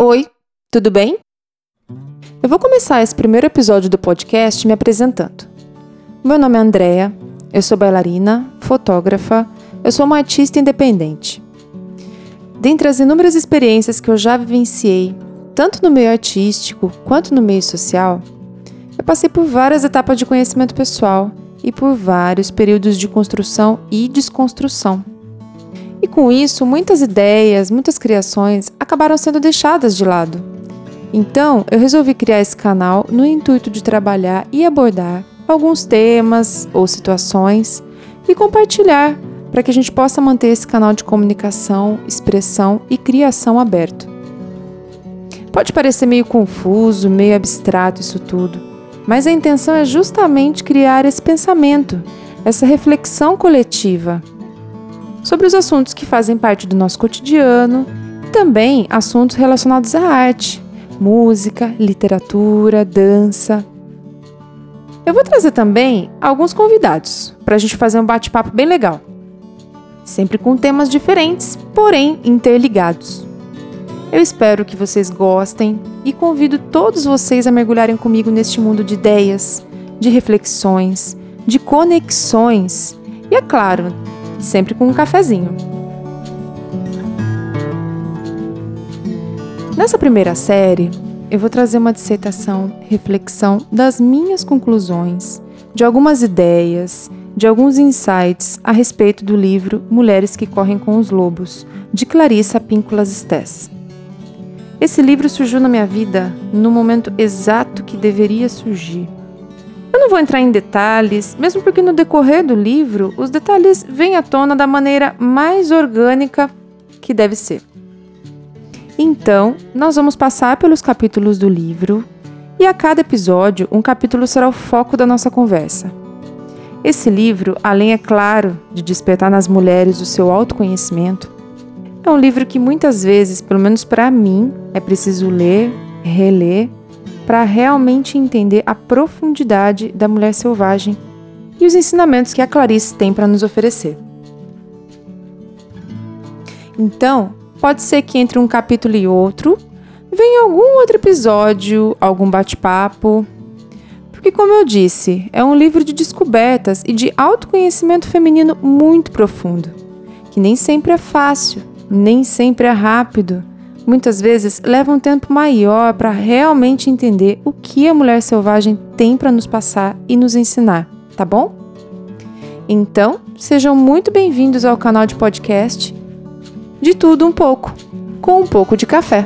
Oi, tudo bem? Eu vou começar esse primeiro episódio do podcast me apresentando. Meu nome é Andrea, eu sou bailarina, fotógrafa, eu sou uma artista independente. Dentre as inúmeras experiências que eu já vivenciei, tanto no meio artístico quanto no meio social, eu passei por várias etapas de conhecimento pessoal e por vários períodos de construção e desconstrução. Com isso, muitas ideias, muitas criações acabaram sendo deixadas de lado. Então, eu resolvi criar esse canal no intuito de trabalhar e abordar alguns temas ou situações e compartilhar para que a gente possa manter esse canal de comunicação, expressão e criação aberto. Pode parecer meio confuso, meio abstrato isso tudo, mas a intenção é justamente criar esse pensamento, essa reflexão coletiva sobre os assuntos que fazem parte do nosso cotidiano e também assuntos relacionados à arte, música, literatura, dança. Eu vou trazer também alguns convidados para a gente fazer um bate-papo bem legal, sempre com temas diferentes, porém interligados. Eu espero que vocês gostem e convido todos vocês a mergulharem comigo neste mundo de ideias, de reflexões, de conexões e, é claro, sempre com um cafezinho. Nessa primeira série, eu vou trazer uma dissertação, reflexão das minhas conclusões, de algumas ideias, de alguns insights a respeito do livro Mulheres que Correm com os Lobos, de Clarissa Píncolas Stess. Esse livro surgiu na minha vida no momento exato que deveria surgir eu não vou entrar em detalhes, mesmo porque no decorrer do livro os detalhes vêm à tona da maneira mais orgânica que deve ser. Então, nós vamos passar pelos capítulos do livro e a cada episódio um capítulo será o foco da nossa conversa. Esse livro, além, é claro, de despertar nas mulheres o seu autoconhecimento, é um livro que muitas vezes, pelo menos para mim, é preciso ler, reler para realmente entender a profundidade da mulher selvagem e os ensinamentos que a Clarice tem para nos oferecer. Então, pode ser que entre um capítulo e outro venha algum outro episódio, algum bate-papo. Porque, como eu disse, é um livro de descobertas e de autoconhecimento feminino muito profundo, que nem sempre é fácil, nem sempre é rápido muitas vezes leva um tempo maior para realmente entender o que a mulher selvagem tem para nos passar e nos ensinar, tá bom? Então, sejam muito bem-vindos ao canal de podcast De Tudo Um pouco, com um pouco de café.